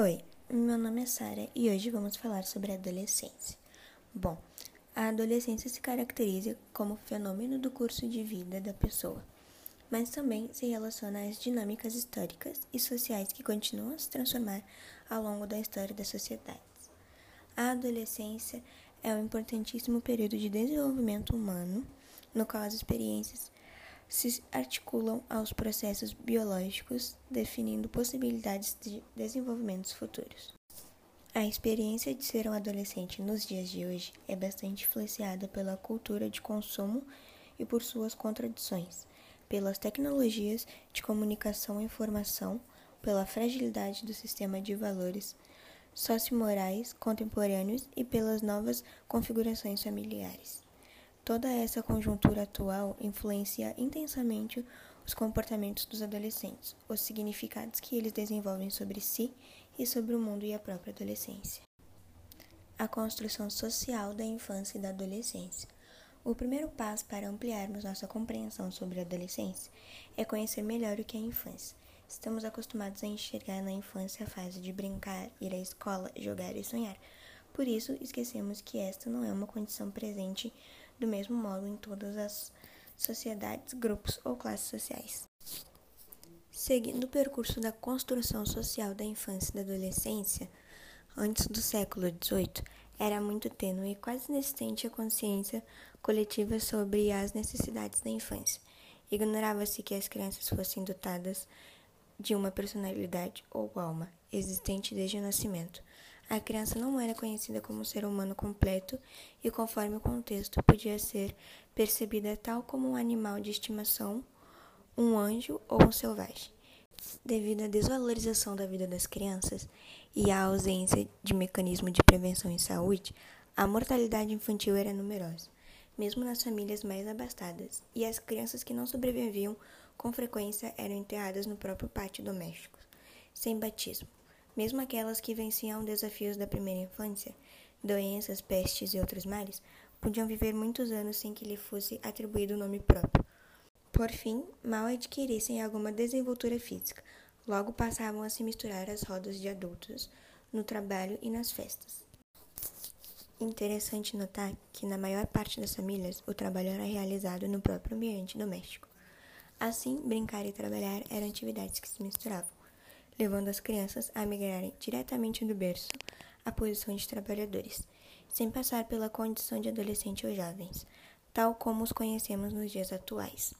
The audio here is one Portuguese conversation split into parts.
Oi, meu nome é Sara e hoje vamos falar sobre a adolescência. Bom, a adolescência se caracteriza como fenômeno do curso de vida da pessoa, mas também se relaciona às dinâmicas históricas e sociais que continuam a se transformar ao longo da história das sociedades. A adolescência é um importantíssimo período de desenvolvimento humano, no qual as experiências se articulam aos processos biológicos, definindo possibilidades de desenvolvimentos futuros. A experiência de ser um adolescente nos dias de hoje é bastante influenciada pela cultura de consumo e por suas contradições, pelas tecnologias de comunicação e informação, pela fragilidade do sistema de valores sociomorais contemporâneos e pelas novas configurações familiares. Toda essa conjuntura atual influencia intensamente os comportamentos dos adolescentes, os significados que eles desenvolvem sobre si e sobre o mundo e a própria adolescência. A construção social da infância e da adolescência. O primeiro passo para ampliarmos nossa compreensão sobre a adolescência é conhecer melhor o que é a infância. Estamos acostumados a enxergar na infância a fase de brincar, ir à escola, jogar e sonhar. Por isso, esquecemos que esta não é uma condição presente do mesmo modo em todas as sociedades, grupos ou classes sociais. Seguindo o percurso da construção social da infância e da adolescência, antes do século XVIII, era muito tênue e quase inexistente a consciência coletiva sobre as necessidades da infância. Ignorava-se que as crianças fossem dotadas de uma personalidade ou alma existente desde o nascimento, a criança não era conhecida como um ser humano completo e, conforme o contexto, podia ser percebida tal como um animal de estimação, um anjo ou um selvagem. Devido à desvalorização da vida das crianças e à ausência de mecanismo de prevenção em saúde, a mortalidade infantil era numerosa, mesmo nas famílias mais abastadas, e as crianças que não sobreviviam com frequência eram enterradas no próprio pátio doméstico, sem batismo mesmo aquelas que venciam desafios da primeira infância, doenças, pestes e outros males, podiam viver muitos anos sem que lhe fosse atribuído o nome próprio. Por fim, mal adquirissem alguma desenvoltura física, logo passavam a se misturar às rodas de adultos, no trabalho e nas festas. Interessante notar que, na maior parte das famílias, o trabalho era realizado no próprio ambiente doméstico. Assim, brincar e trabalhar eram atividades que se misturavam levando as crianças a migrarem diretamente do berço à posição de trabalhadores, sem passar pela condição de adolescente ou jovens, tal como os conhecemos nos dias atuais.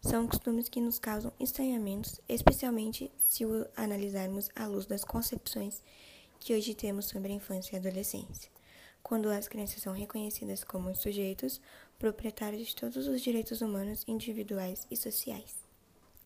São costumes que nos causam estranhamentos, especialmente se o analisarmos à luz das concepções que hoje temos sobre a infância e a adolescência, quando as crianças são reconhecidas como sujeitos proprietários de todos os direitos humanos, individuais e sociais.